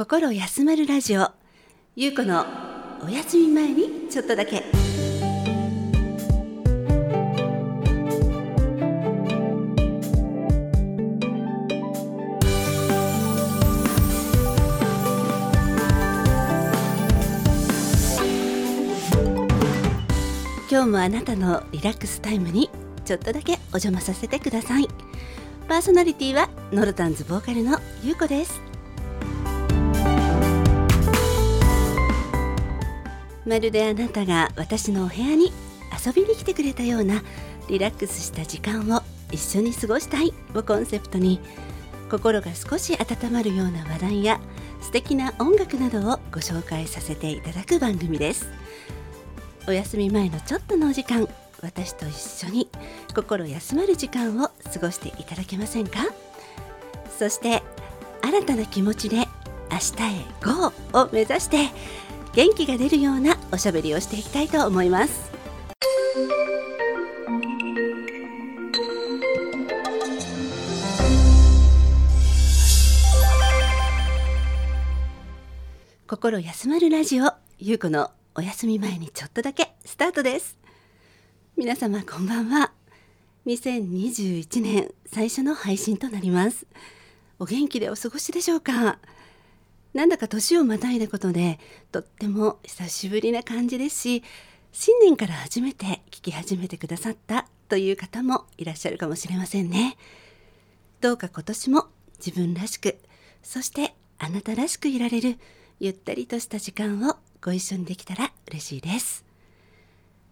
心休まるラジオ。ゆうこのお休み前にちょっとだけ。今日もあなたのリラックスタイムにちょっとだけお邪魔させてください。パーソナリティはノルタンズボーカルのゆうこです。まるであなたが私のお部屋に遊びに来てくれたようなリラックスした時間を一緒に過ごしたいをコンセプトに心が少し温まるような話題や素敵な音楽などをご紹介させていただく番組です。お休み前のちょっとのお時間私と一緒に心休まる時間を過ごしていただけませんか？そして新たな気持ちで明日へ GO を目指して元気が出るようなおしゃべりをしていきたいと思います。心休まるラジオゆうこのお休み前にちょっとだけスタートです。皆様こんばんは。2021年最初の配信となります。お元気でお過ごしでしょうか？なんだか年をまたいだことでとっても久しぶりな感じですし新年から初めて聞き始めてくださったという方もいらっしゃるかもしれませんね。どうか今年も自分らしくそしてあなたらしくいられるゆったりとした時間をご一緒にできたら嬉しいです、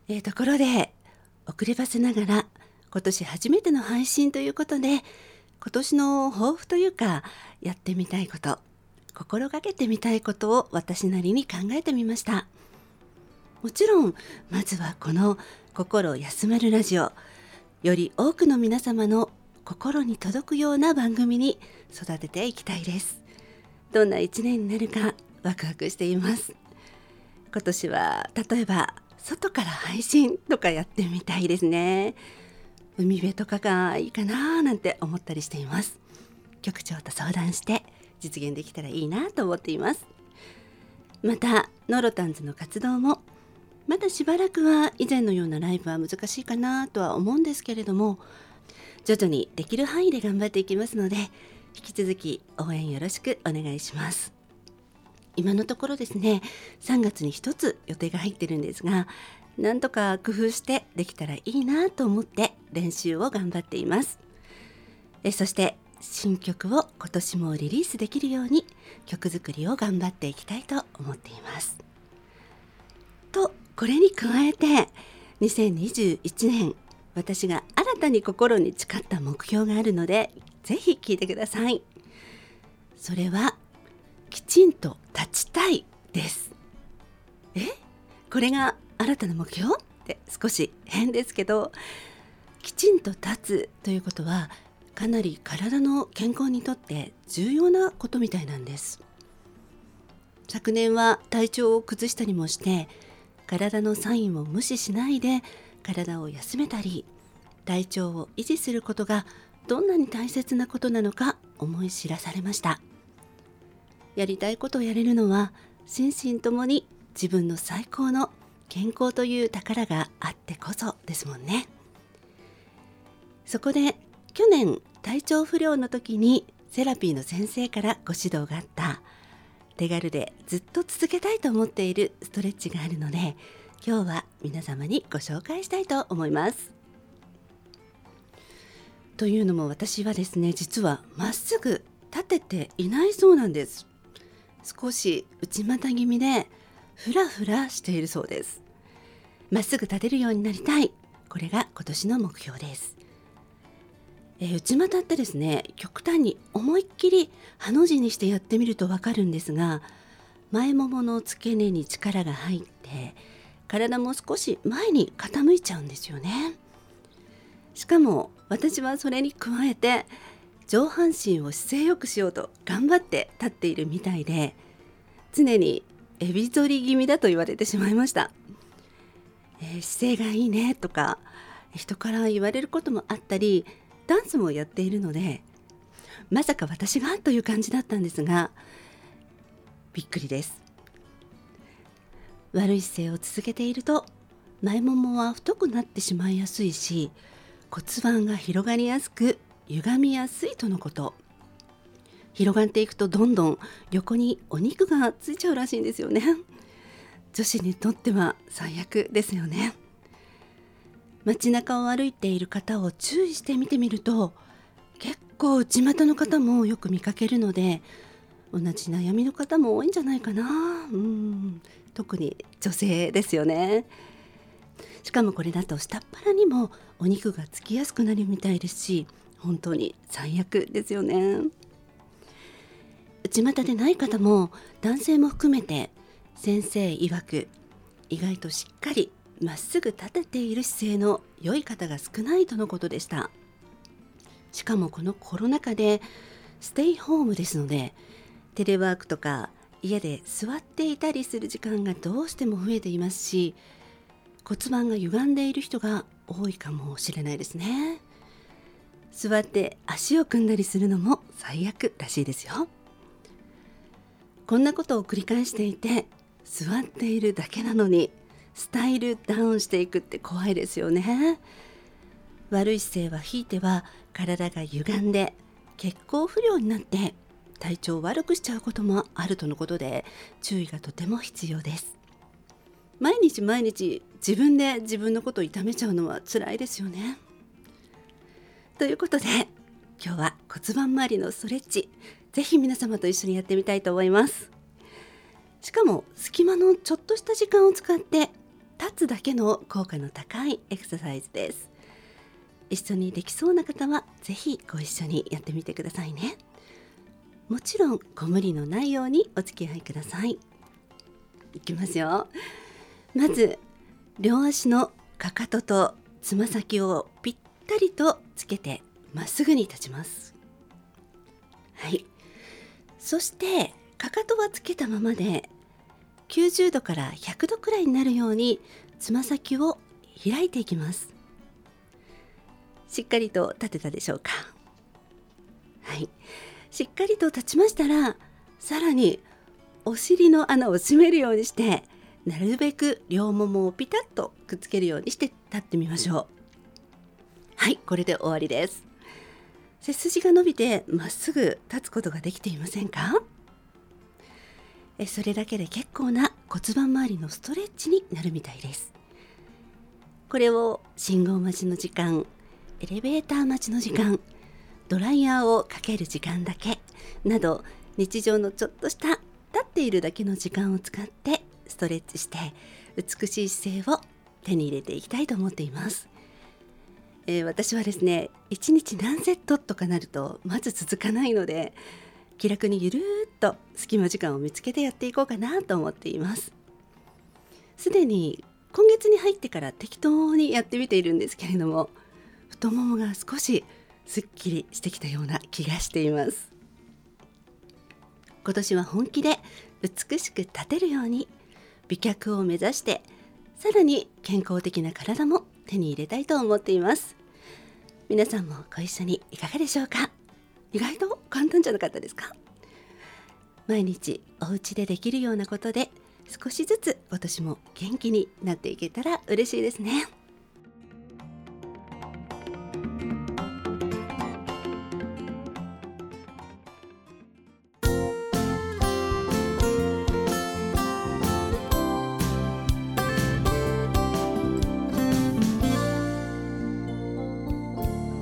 えー、ところで遅ればせながら今年初めての配信ということで今年の抱負というかやってみたいこと心がけてみたいことを私なりに考えてみました。もちろんまずはこの心を休まるラジオ。より多くの皆様の心に届くような番組に育てていきたいです。どんな一年になるかワクワクしています。今年は例えば外から配信とかやってみたいですね。海辺とかがいいかななんて思ったりしています。局長と相談して実現できたらいいなと思っています。またノロタンズの活動もまだしばらくは以前のようなライブは難しいかなとは思うんですけれども徐々にできる範囲で頑張っていきますので引き続き応援よろしくお願いします。今のところですね3月に1つ予定が入ってるんですがなんとか工夫してできたらいいなと思って練習を頑張っています。えそして新曲を今年もリリースできるように曲作りを頑張っていきたいと思っています。とこれに加えて2021年私が新たに心に誓った目標があるのでぜひ聞いてください。それはきちんと立ちたいです。え？これが新たな目標？って少し変ですけどきちんと立つということはかなり体の健康にとって重要なことみたいなんです。昨年は体調を崩したりもして体のサインを無視しないで体を休めたり体調を維持することがどんなに大切なことなのか思い知らされました。やりたいことをやれるのは心身ともに自分の最高の健康という宝があってこそですもんね。そこで去年体調不良の時にセラピーの先生からご指導があった手軽でずっと続けたいと思っているストレッチがあるので今日は皆様にご紹介したいと思います。というのも私はですね実はまっすぐ立てていないそうなんです。少し内股気味でふらふらしているそうです。まっすぐ立てるようになりたい。これが今年の目標です。えー、内股ってですね極端に思いっきりハの字にしてやってみるとわかるんですが前ももの付け根に力が入って体も少し前に傾いちゃうんですよね。しかも私はそれに加えて上半身を姿勢よくしようと頑張って立っているみたいで常にエビ反り気味だと言われてしまいました、えー、姿勢がいいねとか人から言われることもあったりダンスもやっているのでまさか私がという感じだったんですがびっくりです。悪い姿勢を続けていると前ももは太くなってしまいやすいし骨盤が広がりやすく歪みやすいとのこと。広がっていくとどんどん横にお肉がついちゃうらしいんですよね。女子にとっては最悪ですよね。街中を歩いている方を注意して見てみると結構内股の方もよく見かけるので同じ悩みの方も多いんじゃないかな。うん。特に女性ですよね。しかもこれだと下っ腹にもお肉がつきやすくなるみたいですし本当に最悪ですよね。内股でない方も男性も含めて先生曰く意外としっかりまっすぐ立てている姿勢の良い方が少ないとのことでした。しかもこのコロナ禍でステイホームですのでテレワークとか家で座っていたりする時間がどうしても増えていますし骨盤が歪んでいる人が多いかもしれないですね。座って足を組んだりするのも最悪らしいですよ。こんなことを繰り返していて座っているだけなのにスタイルダウンしていくって怖いですよね。悪い姿勢はひいては体が歪んで血行不良になって体調を悪くしちゃうこともあるとのことで注意がとても必要です。毎日毎日自分で自分のことを痛めちゃうのは辛いですよね。ということで今日は骨盤周りのストレッチぜひ皆様と一緒にやってみたいと思います。しかも隙間のちょっとした時間を使って立つだけの効果の高いエクササイズです。一緒にできそうな方は是非ご一緒にやってみてくださいね。もちろんご無理のないようにお付き合いください。いきますよ。まず両足のかかととつま先をぴったりとつけてまっすぐに立ちます。はい。そしてかかとはつけたままで90度から100度くらいになるようにつま先を開いていきます。しっかりと立てたでしょうか？はい。しっかりと立ちましたらさらにお尻の穴を閉めるようにしてなるべく両ももをピタッとくっつけるようにして立ってみましょう。はいこれで終わりです。背筋が伸びてまっすぐ立つことができていませんか？えそれだけで結構な骨盤周りのストレッチになるみたいです。これを信号待ちの時間エレベーター待ちの時間ドライヤーをかける時間だけなど日常のちょっとした立っているだけの時間を使ってストレッチして美しい姿勢を手に入れていきたいと思っています、えー、私はですね1日何セットとかなるとまず続かないので気楽にゆるーっと隙間時間を見つけてやっていこうかなと思っています。すでに今月に入ってから適当にやってみているんですけれども太ももが少しすっきりしてきたような気がしています。今年は本気で美しく立てるように美脚を目指してさらに健康的な体も手に入れたいと思っています。皆さんもご一緒にいかがでしょうか？意外と簡単じゃなかったですか？毎日お家でできるようなことで少しずつ今年も元気になっていけたら嬉しいですね。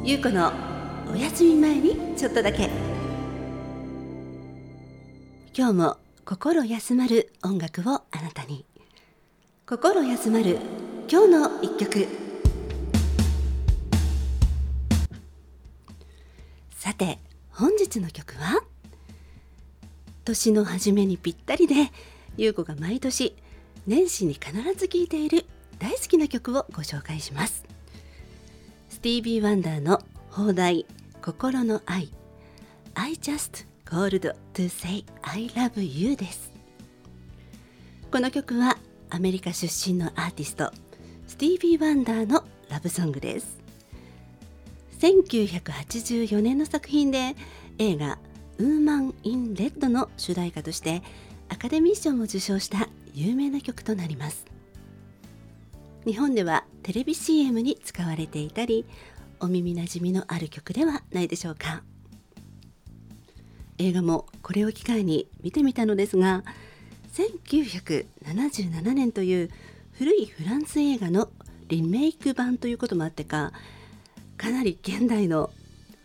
ゆうこの休み前にちょっとだけ。今日も心休まる音楽をあなたに。心休まる今日の一曲。さて本日の曲は？年の初めにぴったりで優子が毎年年始に必ず聴いている大好きな曲をご紹介します。スティービー・ワンダーの邦題心の愛。I just called to say I love you です。この曲はアメリカ出身のアーティストスティービー・ワンダーのラブソングです。1984年の作品で映画「ウーマン・イン・レッド」の主題歌としてアカデミー賞も受賞した有名な曲となります。日本ではテレビ CM に使われていたりお耳なじみのある曲ではないでしょうか。映画もこれを機会に見てみたのですが1977年という古いフランス映画のリメイク版ということもあってかかなり現代の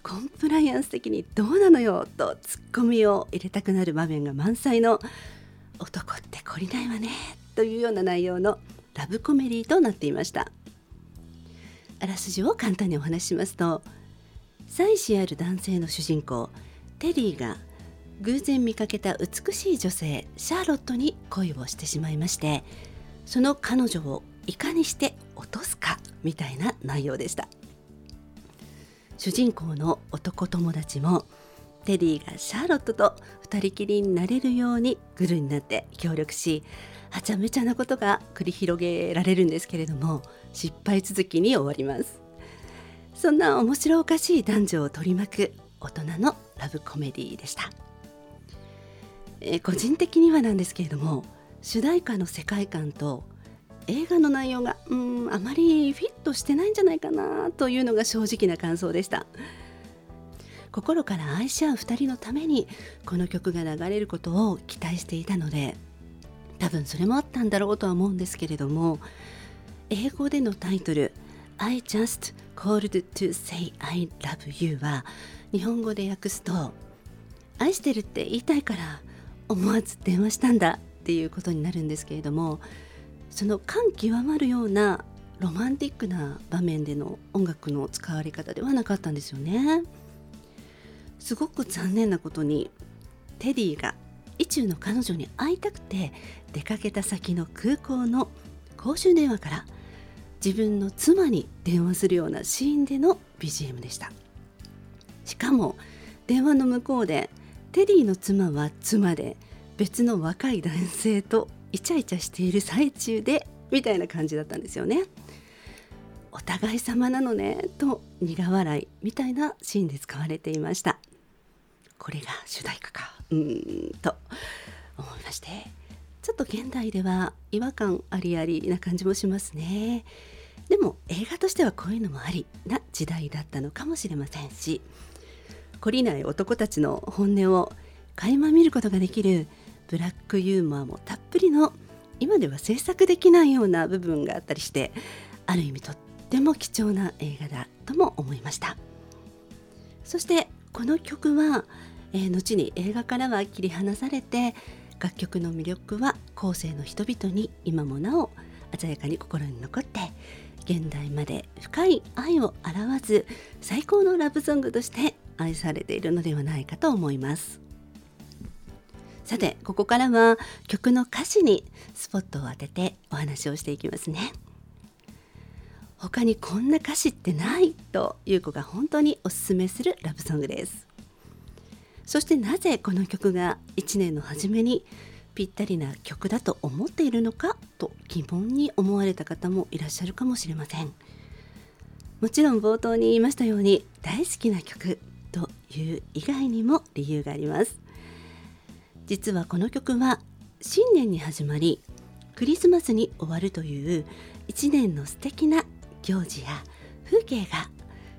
コンプライアンス的にどうなのよとツッコミを入れたくなる場面が満載の男って懲りないわねというような内容のラブコメディとなっていました。あらすじを簡単にお話ししますと妻子ある男性の主人公テリーが偶然見かけた美しい女性シャーロットに恋をしてしまいましてその彼女をいかにして落とすかみたいな内容でした。主人公の男友達もテディがシャーロットと2人きりになれるようにグルになって協力しはちゃめちゃなことが繰り広げられるんですけれども失敗続きに終わります。そんな面白おかしい男女を取り巻く大人のラブコメディでした、えー、個人的にはなんですけれども主題歌の世界観と映画の内容がうんあまりフィットしてないんじゃないかなというのが正直な感想でした。心から愛し合う2人のためにこの曲が流れることを期待していたので多分それもあったんだろうとは思うんですけれども英語でのタイトル「I just called to say I love you」は日本語で訳すと「愛してるって言いたいから思わず電話したんだ」っていうことになるんですけれどもその感極まるようなロマンティックな場面での音楽の使われ方ではなかったんですよね。すごく残念なことにテディが意中の彼女に会いたくて出かけた先の空港の公衆電話から自分の妻に電話するようなシーンでの BGM でした。しかも電話の向こうでテディの妻は妻で別の若い男性とイチャイチャしている最中でみたいな感じだったんですよね。お互い様なのねと苦笑いみたいなシーンで使われていました。これが主題歌か。うーんと思いまして。ちょっと現代では違和感ありありな感じもしますね。でも映画としてはこういうのもありな時代だったのかもしれませんし懲りない男たちの本音を垣間見ることができるブラックユーモアもたっぷりの今では制作できないような部分があったりしてある意味とっても貴重な映画だとも思いました。そしてこの曲はえー、後に映画からは切り離されて楽曲の魅力は後世の人々に今もなお鮮やかに心に残って現代まで深い愛を表す最高のラブソングとして愛されているのではないかと思います。さてここからは曲の歌詞にスポットを当ててお話をしていきますね。他にこんな歌詞ってないという子が本当におすすめするラブソングです。そしてなぜこの曲が1年の初めにぴったりな曲だと思っているのかと疑問に思われた方もいらっしゃるかもしれません。もちろん冒頭に言いましたように大好きな曲という以外にも理由があります。実はこの曲は新年に始まりクリスマスに終わるという1年の素敵な行事や風景が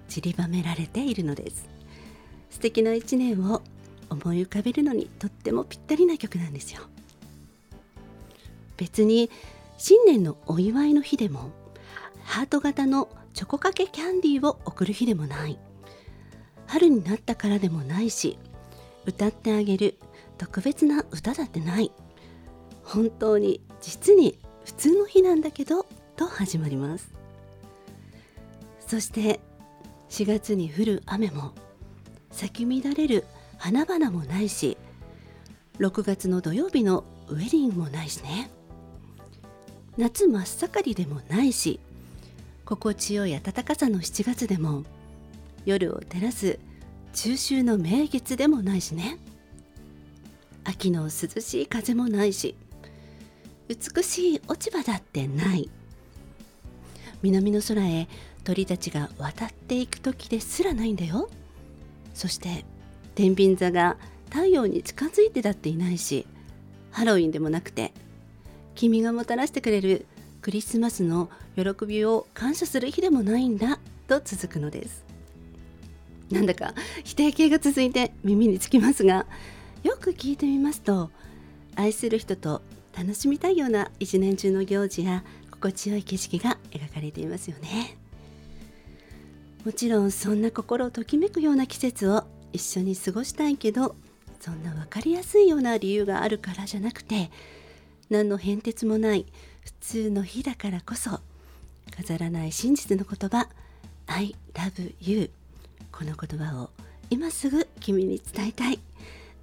散りばめられているのです。素敵な1年を思い浮かべるのにとってもぴったりな曲なんですよ。別に新年のお祝いの日でもハート型のチョコかけキャンディーを送る日でもない。春になったからでもないし歌ってあげる特別な歌だってない。本当に実に普通の日なんだけどと始まります。そして4月に降る雨も咲き乱れる花々もないし6月の土曜日のウェディングもないしね。夏真っ盛りでもないし心地よい暖かさの7月でも夜を照らす中秋の名月でもないしね。秋の涼しい風もないし美しい落ち葉だってない。南の空へ鳥たちが渡っていく時ですらないんだよ。そして天秤座が太陽に近づいてだっていないしハロウィンでもなくて君がもたらしてくれるクリスマスの喜びを感謝する日でもないんだと続くのです。なんだか否定形が続いて耳につきますがよく聞いてみますと愛する人と楽しみたいような一年中の行事や心地よい景色が描かれていますよね。もちろんそんな心をときめくような季節を一緒に過ごしたいけどそんな分かりやすいような理由があるからじゃなくて何の変哲もない普通の日だからこそ飾らない真実の言葉 I love you この言葉を今すぐ君に伝えたい。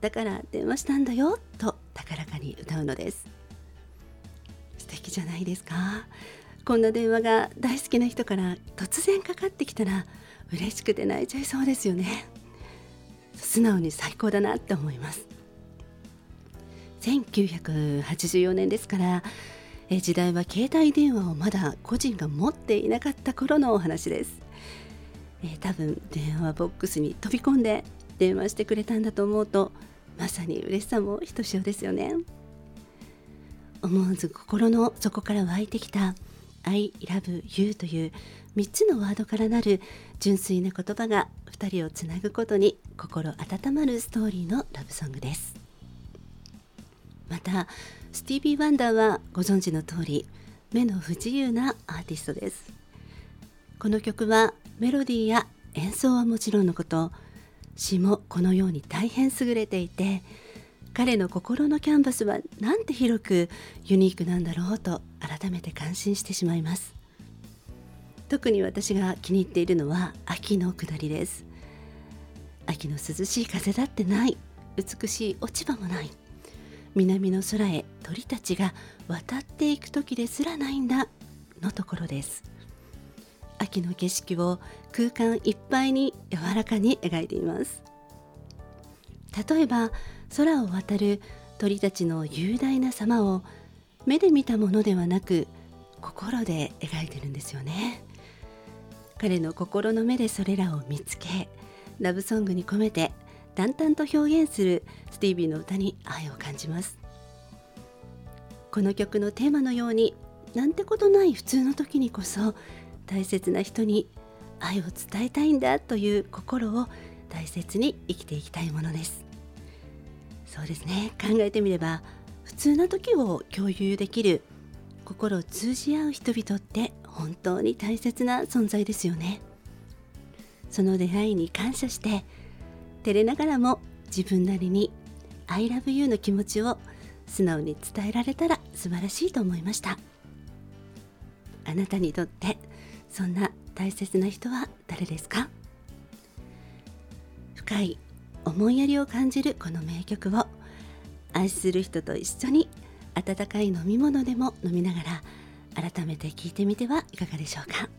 だから電話したんだよと高らかに歌うのです。素敵じゃないですか。こんな電話が大好きな人から突然かかってきたら嬉しくて泣いちゃいそうですよね。素直に最高だなって思います。1984年ですからえ時代は携帯電話をまだ個人が持っていなかった頃のお話です、え多分電話ボックスに飛び込んで電話してくれたんだと思うとまさに嬉しさもひとしおですよね。思わず心の底から湧いてきた I love you という3つのワードからなる純粋な言葉が2人をつなぐことに心温まるストーリーのラブソングです。またスティービー・ワンダーはご存知の通り目の不自由なアーティストです。この曲はメロディーや演奏はもちろんのこと詩もこのように大変優れていて彼の心のキャンバスはなんて広くユニークなんだろうと改めて感心してしまいます。特に私が気に入っているのは秋の下りです。秋の涼しい風だってない。美しい落ち葉もない。南の空へ鳥たちが渡っていく時ですらないんだのところです。秋の景色を空間いっぱいに柔らかに描いています。例えば空を渡る鳥たちの雄大な様を目で見たものではなく心で描いてるんですよね。彼の心の目でそれらを見つけラブソングに込めて淡々と表現するスティービーの歌に愛を感じます。この曲のテーマのようになんてことない普通の時にこそ大切な人に愛を伝えたいんだという心を大切に生きていきたいものです。そうですね。考えてみれば普通な時を共有できる心を通じ合う人々って本当に大切な存在ですよね。その出会いに感謝して照れながらも自分なりに I love you の気持ちを素直に伝えられたら素晴らしいと思いました。あなたにとってそんな大切な人は誰ですか？深い思いやりを感じるこの名曲を愛する人と一緒に温かい飲み物でも飲みながら改めて聞いてみてはいかがでしょうか。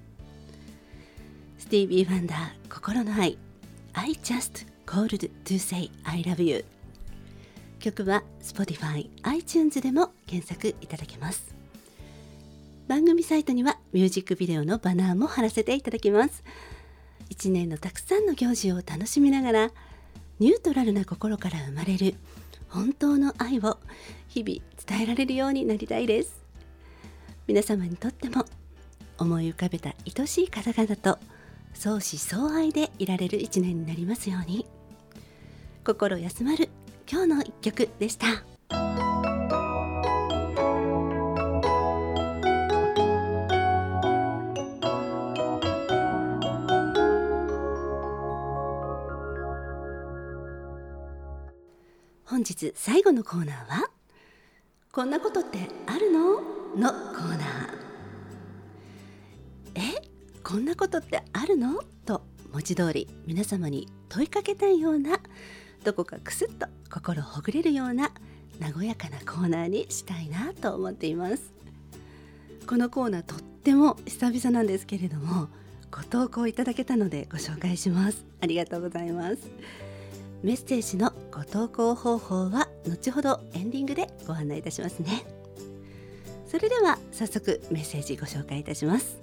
スティービー・ファンダー心の愛 I just called to say I love you 曲は Spotify、iTunes でも検索いただけます。番組サイトにはミュージックビデオのバナーも貼らせていただきます。1年のたくさんの行事を楽しみながらニュートラルな心から生まれる本当の愛を日々伝えられるようになりたいです。皆様にとっても思い浮かべた愛しい方々と相思相愛でいられる一年になりますように。心休まる今日の一曲でした。本日最後のコーナーはこんなことってあるの？のコーナー。え？こんなことってあるの？と文字通り皆様に問いかけたいようなどこかクスッと心ほぐれるような和やかなコーナーにしたいなと思っています。このコーナーとっても久々なんですけれどもご投稿いただけたのでご紹介します。ありがとうございます。メッセージのご投稿方法は後ほどエンディングでご案内いたしますね。それでは早速メッセージご紹介いたします。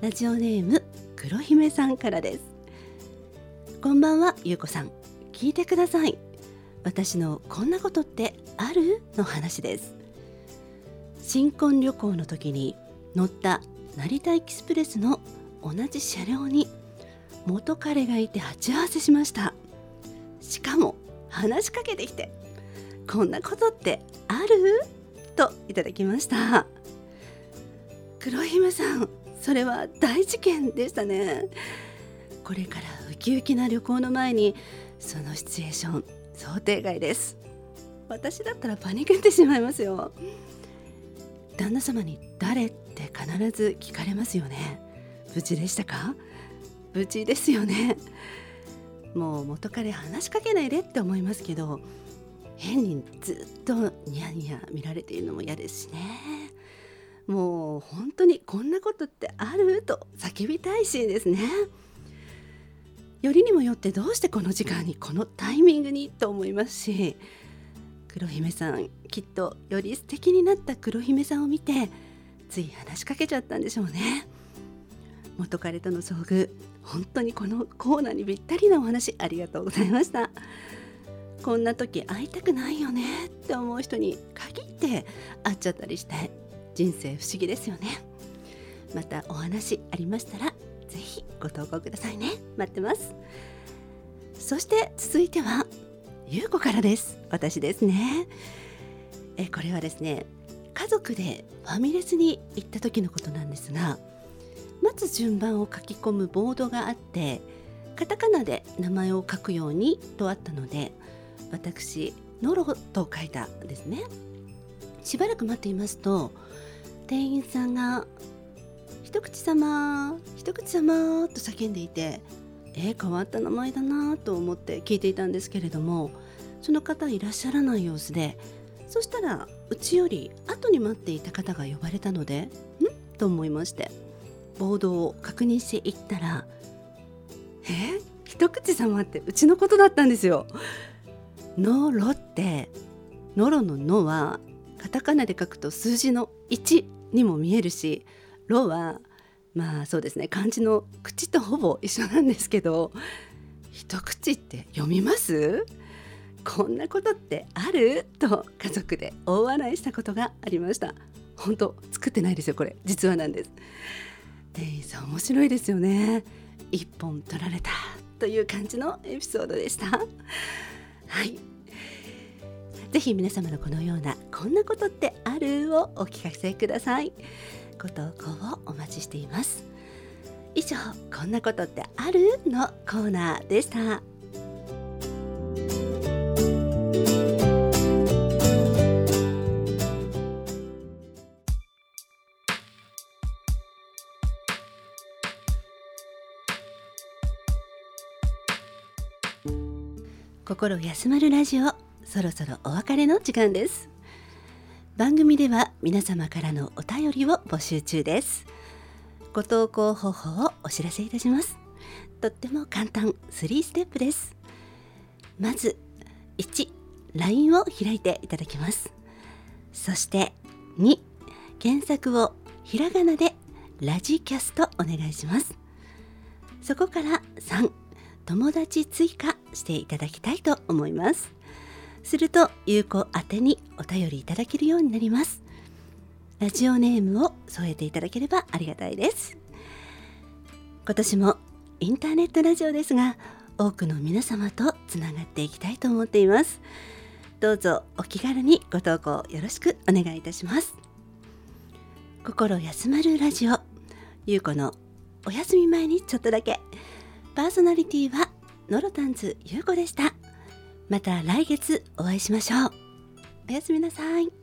ラジオネーム黒姫さんからです。こんばんはゆうこさん。聞いてください。私のこんなことってある？の話です。新婚旅行の時に乗った成田エキスプレスの同じ車両に元彼がいて鉢合わせしました。しかも話しかけてきてこんなことってある？といただきました。黒姫さんそれは大事件でしたね。これからウキウキな旅行の前にそのシチュエーション想定外です。私だったらパニクってしまいますよ。旦那様に誰って必ず聞かれますよね。無事でしたか？無事ですよね。もう元彼話しかけないでって思いますけど変にずっとニヤニヤ見られているのも嫌ですしね。もう本当にこんなことってあると叫びたいシーンですね。よりにもよってどうしてこの時間にこのタイミングにと思いますし黒姫さんきっとより素敵になった黒姫さんを見てつい話しかけちゃったんでしょうね。元彼との遭遇本当にこのコーナーにぴったりなお話ありがとうございました。こんな時会いたくないよねって思う人に限って会っちゃったりして人生不思議ですよね。またお話ありましたらぜひご投稿くださいね。待ってます。そして続いてはゆうこからです。私ですね。えこれはですね家族でファミレスに行った時のことなんですが待つ順番を書き込むボードがあってカタカナで名前を書くようにとあったので私ノロと書いたんですね。しばらく待っていますと店員さんが一口様一口様と叫んでいてえー、変わった名前だなと思って聞いていたんですけれどもその方いらっしゃらない様子でそしたらうちより後に待っていた方が呼ばれたのでん？と思いまして。ボードを確認していったらえ、一口様ってうちのことだったんですよ。ノロってノロの「の」はカタカナで書くと数字の1にも見えるし「ロ」はまあそうですね漢字の「口」とほぼ一緒なんですけど一口って読みます？こんなことってある？と家族で大笑いしたことがありました。本当作ってないですよこれ。実はなんです。店員さん面白いですよね。一本取られたという感じのエピソードでした。はい。ぜひ皆様のこのようなこんなことってあるをお聞かせください。ご投稿をお待ちしています。以上こんなことってあるのコーナーでした。心休まるラジオそろそろお別れの時間です。番組では皆様からのお便りを募集中です。ご投稿方法をお知らせいたします。とっても簡単3ステップです。まず1 LINE を開いていただきます。そして2検索をひらがなでラジキャストお願いします。そこから3友達追加していただきたいと思います。すると有効宛てにお便りいただけるようになります。ラジオネームを添えていただければありがたいです。今年もインターネットラジオですが多くの皆様とつながっていきたいと思っています。どうぞお気軽にご投稿よろしくお願いいたします。心休まるラジオ。ゆうこのお休み前にちょっとだけパーソナリティはノロタンズゆうこでした。また来月お会いしましょう。おやすみなさい。